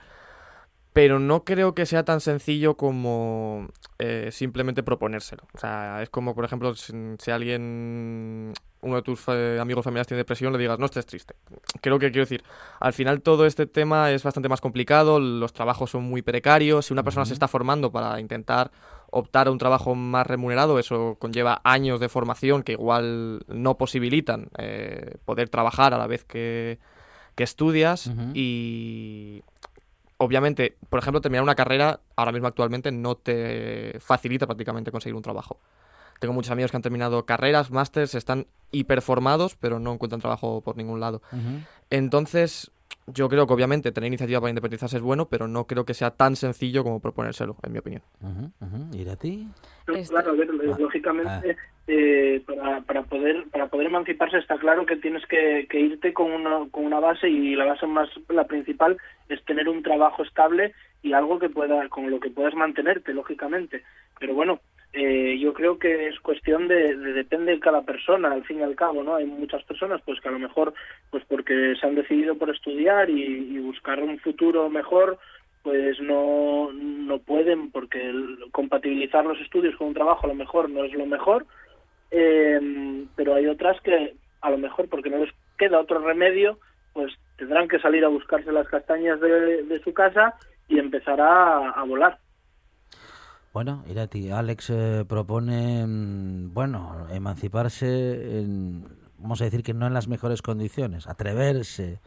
pero no creo que sea tan sencillo como eh, simplemente proponérselo. O sea, es como, por ejemplo, si, si alguien uno de tus eh, amigos familiares tiene depresión, le digas, no estés triste. Creo que quiero decir, al final todo este tema es bastante más complicado, los trabajos son muy precarios, si una persona se está formando para intentar optar a un trabajo más remunerado, eso conlleva años de formación que igual no posibilitan eh, poder trabajar a la vez que, que estudias y obviamente, por ejemplo, terminar una carrera ahora mismo actualmente no te facilita prácticamente conseguir un trabajo. Tengo muchos amigos que han terminado carreras, másters, están hiperformados, pero no encuentran trabajo por ningún lado. Entonces, yo creo que obviamente tener iniciativa para independizarse es bueno, pero no creo que sea tan sencillo como proponérselo, en mi opinión. ¿Ir a ti? claro, a ver, Ah, lógicamente, eh, para, para, poder, para poder emanciparse está claro que tienes que, que irte con una, con una base y la base más, la principal es tener un trabajo estable y algo que pueda, con lo que puedas mantenerte, lógicamente. Pero bueno, eh, yo creo que es cuestión de, de, depende de cada persona al fin y al cabo no hay muchas personas pues que a lo mejor pues porque se han decidido por estudiar y, buscar un futuro mejor pues no no pueden porque compatibilizar los estudios con un trabajo a lo mejor no es lo mejor eh, pero hay otras que a lo mejor porque no les queda otro remedio pues tendrán que salir a buscarse las castañas de, su casa y empezar a volar bueno, Irati, Alex eh, propone, mm, bueno, emanciparse, en, vamos a decir que no en las mejores condiciones, atreverse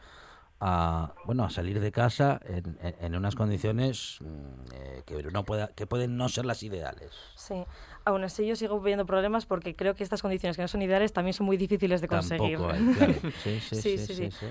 a, bueno, a salir de casa en, en, en unas condiciones mm, eh, que, no pueda, que pueden no ser las ideales. Sí, aún así yo sigo viendo problemas porque creo que estas condiciones que no son ideales también son muy difíciles de conseguir. Tampoco hay, claro. sí, sí, sí, sí, sí, sí.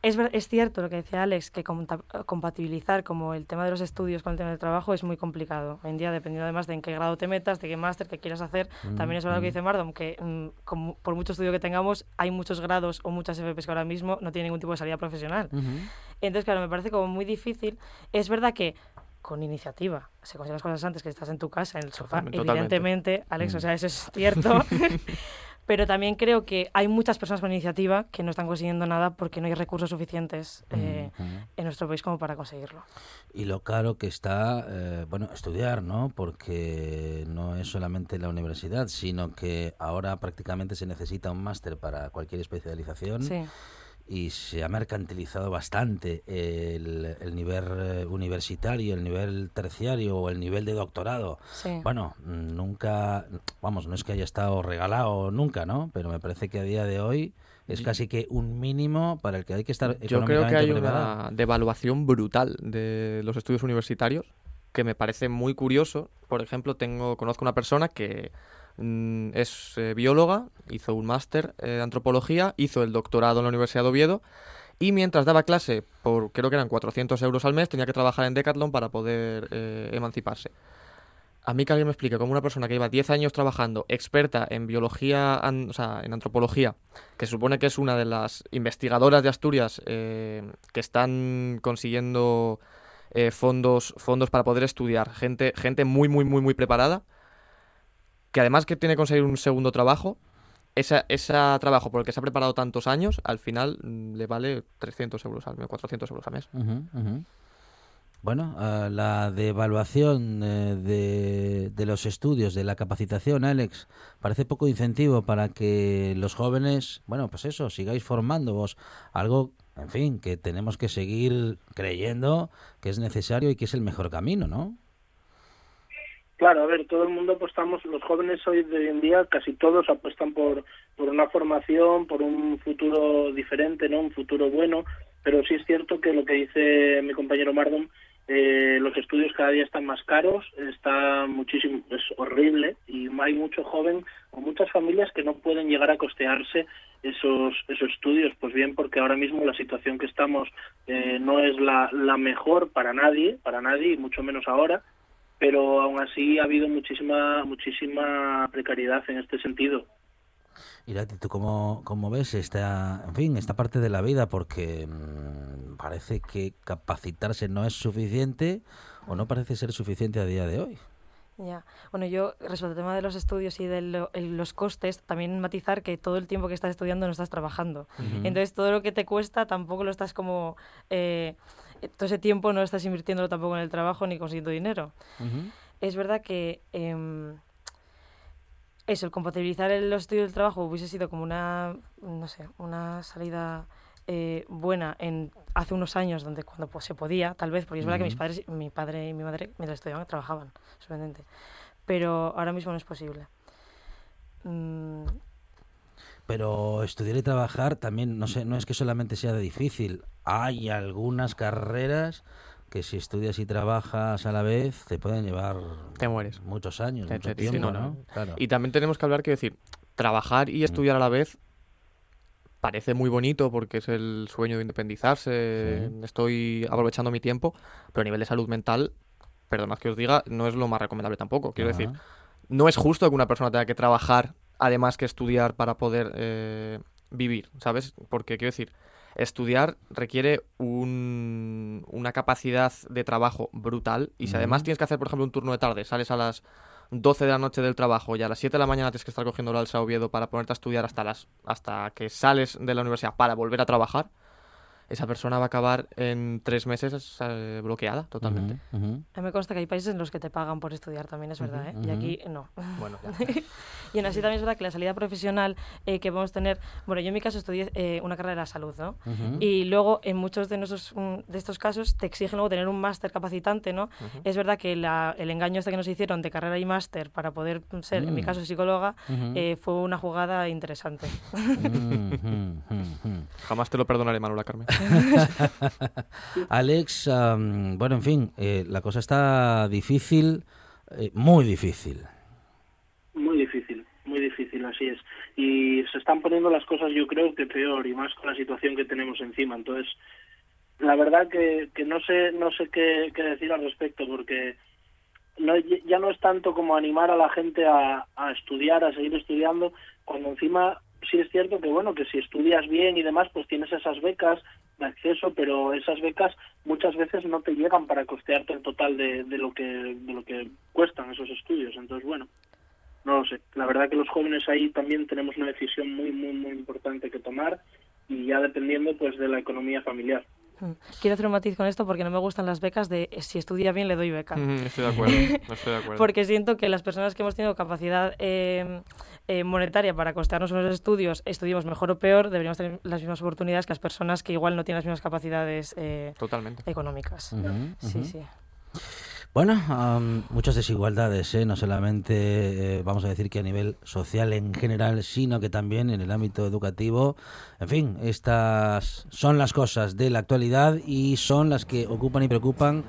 Es, es, cierto lo que decía Alex, que compatibilizar como el tema de los estudios con el tema del trabajo es muy complicado. Hoy en día, dependiendo además de en qué grado te metas, de qué máster te quieras hacer, mm, también es verdad mm. lo que dice Mardom, que mm, como, por mucho estudio que tengamos, hay muchos grados o muchas FPs que ahora mismo no tienen ningún tipo de salida profesional. Mm. -huh. Entonces, claro, me parece como muy difícil. Es verdad que con iniciativa se consiguen las cosas antes que estás en tu casa, en el sofá, Totalmente. evidentemente, Alex, o sea, eso es cierto. pero también creo que hay muchas personas con iniciativa que no están consiguiendo nada porque no hay recursos suficientes eh, uh -huh. en nuestro país como para conseguirlo. Y lo caro que está, eh, bueno, estudiar, ¿no? Porque no es solamente la universidad, sino que ahora prácticamente se necesita un máster para cualquier especialización. Sí y se ha mercantilizado bastante el, el, nivel universitario, el nivel terciario o el nivel de doctorado. Sí. Bueno, nunca, vamos, no es que haya estado regalado nunca, ¿no? Pero me parece que a día de hoy es casi que un mínimo para el que hay que estar Yo creo que hay preparado. una devaluación brutal de los estudios universitarios que me parece muy curioso. Por ejemplo, tengo conozco una persona que Mm, es eh, bióloga, hizo un máster eh, de antropología, hizo el doctorado en la Universidad de Oviedo y mientras daba clase por creo que eran 400 euros al mes tenía que trabajar en Decathlon para poder eh, emanciparse. A mí que alguien me explique cómo una persona que lleva 10 años trabajando, experta en biología, o sea, en antropología, que se supone que es una de las investigadoras de Asturias que están consiguiendo fondos, fondos para poder estudiar, gente, gente muy, muy, muy, muy preparada, que además que tiene que conseguir un segundo trabajo, ese, ese trabajo por el que se ha preparado tantos años, al final mm, le vale 300 euros al mes, 400 euros al mes. Bueno, uh, la devaluación eh, de, de, los estudios, de la capacitación, Alex, parece poco incentivo para que los jóvenes, bueno, pues eso, sigáis formándoos. Algo, en fin, que tenemos que seguir creyendo que es necesario y que es el mejor camino, ¿no? Claro, a ver, todo el mundo apostamos, los jóvenes hoy de hoy en día, casi todos apuestan por, por una formación, por un futuro diferente, ¿no? Un futuro bueno, pero sí es cierto que lo que dice mi compañero Mardon, eh, los estudios cada día están más caros, está muchísimo, es horrible. Y hay mucho joven o muchas familias que no pueden llegar a costearse esos esos estudios, pues bien porque ahora mismo la situación que estamos eh, no es la, la mejor para nadie, para nadie y mucho menos ahora, pero aún así ha habido muchísima muchísima precariedad en este sentido. Irati, ¿tú cómo, cómo ves esta, en fin, esta parte de la vida? Porque mmm, parece que capacitarse no es suficiente o no parece ser suficiente a día de hoy. Ya, bueno, yo respecto al tema de los estudios y de lo, el, los costes, también matizar que todo el tiempo que estás estudiando no estás trabajando. Uh -huh. Entonces, todo lo que te cuesta tampoco lo estás como... Eh, todo ese tiempo no estás invirtiéndolo tampoco en el trabajo ni consiguiendo dinero. Uh -huh. Es verdad que... Eh, eso, el compatibilizar el- los estudios y el trabajo hubiese sido como una, no sé, una salida eh, buena en hace unos años donde cuando pues, se podía, tal vez, porque es verdad que mis padres, mi padre y mi madre mientras estudiaban trabajaban, sorprendente. Pero ahora mismo no es posible. Mm, Pero estudiar y trabajar también, no sé, no es que solamente sea de difícil. Hay algunas carreras que si estudias y trabajas a la vez te pueden llevar Te mueres. muchos años, Te- mucho te- sí, tiempo, no, ¿no? no. Claro. Y también tenemos que hablar que decir, trabajar y estudiar a la vez parece muy bonito porque es el sueño de independizarse, estoy aprovechando mi tiempo, pero a nivel de salud mental, perdonad que os diga, no es lo más recomendable tampoco. Quiero Ajá. decir, no es justo que una persona tenga que trabajar además que estudiar para poder eh, vivir, ¿sabes? Porque quiero decir, estudiar requiere un- una capacidad de trabajo brutal y si además tienes que hacer, por ejemplo, un turno de tarde, sales a las 12 de la noche del trabajo y a las 7 de la mañana tienes que estar cogiendo el alza Oviedo para ponerte a estudiar hasta las hasta que sales de la universidad para volver a trabajar, esa persona va a acabar en tres meses eh, bloqueada totalmente. Ujú, ujú. a mí me consta que hay países en los que te pagan por estudiar también, es verdad, ¿eh? Y aquí no. Bueno, y aún así también es verdad que la salida profesional eh, que podemos tener, bueno, yo en mi caso estudié eh, una carrera de la salud, ¿no? Y luego en muchos de, nuestros, mm, de estos casos te exigen luego tener un máster capacitante, ¿no? Es verdad que la- el engaño este que nos hicieron de carrera y máster para poder ser, en mi Mm. caso, psicóloga, eh, fue una jugada interesante. Jamás te lo perdonaré, Manuela Carmen. Alex, bueno, en fin, eh, la cosa está difícil, eh, muy difícil. Muy difícil, muy difícil, así es. Y se están poniendo las cosas, yo creo que peor, y más con la situación que tenemos encima. Entonces, la verdad que, que no sé no sé qué, decir al respecto, porque no, ya no es tanto como animar a la gente a estudiar, a seguir estudiando, cuando encima sí es cierto que, bueno, que si estudias bien y demás, pues tienes esas becas de pero esas becas muchas veces no te llegan para costearte el total de, de lo que de lo que cuestan esos estudios. Entonces, bueno, no lo sé. La verdad que los jóvenes ahí también tenemos una decisión muy, muy, muy importante que tomar y ya dependiendo pues de la economía familiar. Mm. Quiero hacer un matiz con esto porque no me gustan las becas de eh, si estudia bien le doy beca. Mm, estoy de acuerdo, estoy de acuerdo. Porque siento que las personas que hemos tenido capacidad eh, eh, monetaria para costearnos unos estudios, estudiemos mejor o peor, deberíamos tener las mismas oportunidades que las personas que igual no tienen las mismas capacidades eh, Totalmente. económicas. Sí, sí. Bueno, am, muchas desigualdades, ¿eh? no solamente eh, vamos a decir que a nivel social en general, sino que también en el ámbito educativo. En fin, estas son las cosas de la actualidad y son las que ocupan y preocupan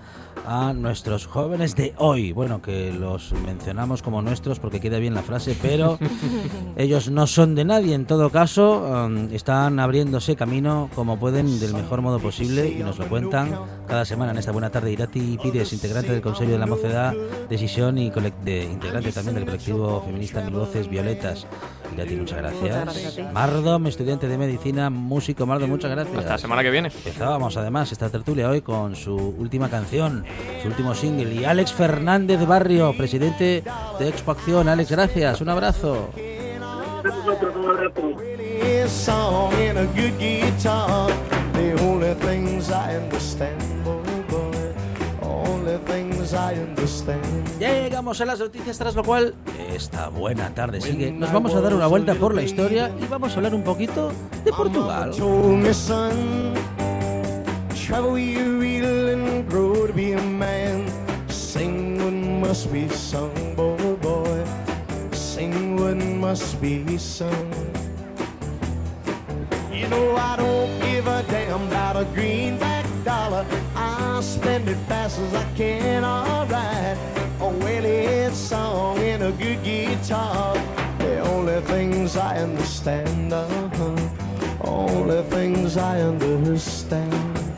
a nuestros jóvenes de hoy. Bueno, que los mencionamos como nuestros porque queda bien la frase, pero ellos no son de nadie. En todo caso, am, están abriéndose camino como pueden del mejor modo posible y nos lo cuentan cada semana en esta buena tarde. Irati Pires, integrante del Consejo de la Mocedad, Decisión y de, integrante también del colectivo feminista Mil Voces Violetas. Irati, muchas gracias. Muchas gracias a ti. Mardom, estudiante de medicina, músico. Mardom, muchas gracias. Hasta la semana que viene. Empezábamos además esta tertulia hoy con su última canción, su último single. Y Alex Fernández Barrio, presidente de Expo Acción. Alex, gracias. Un abrazo. Nosotros un abrazo. a song and a good guitar. The only things I understand, Llegamos a las noticias, tras lo cual esta buena tarde sigue. Nos vamos a dar una vuelta por la historia y vamos a hablar un poquito de Portugal. You know I don't give a damn about a greenback dollar. I'll spend it fast as I can, alright. A well-hit song and a good guitar. The only things I understand, uh-huh. Only things I understand.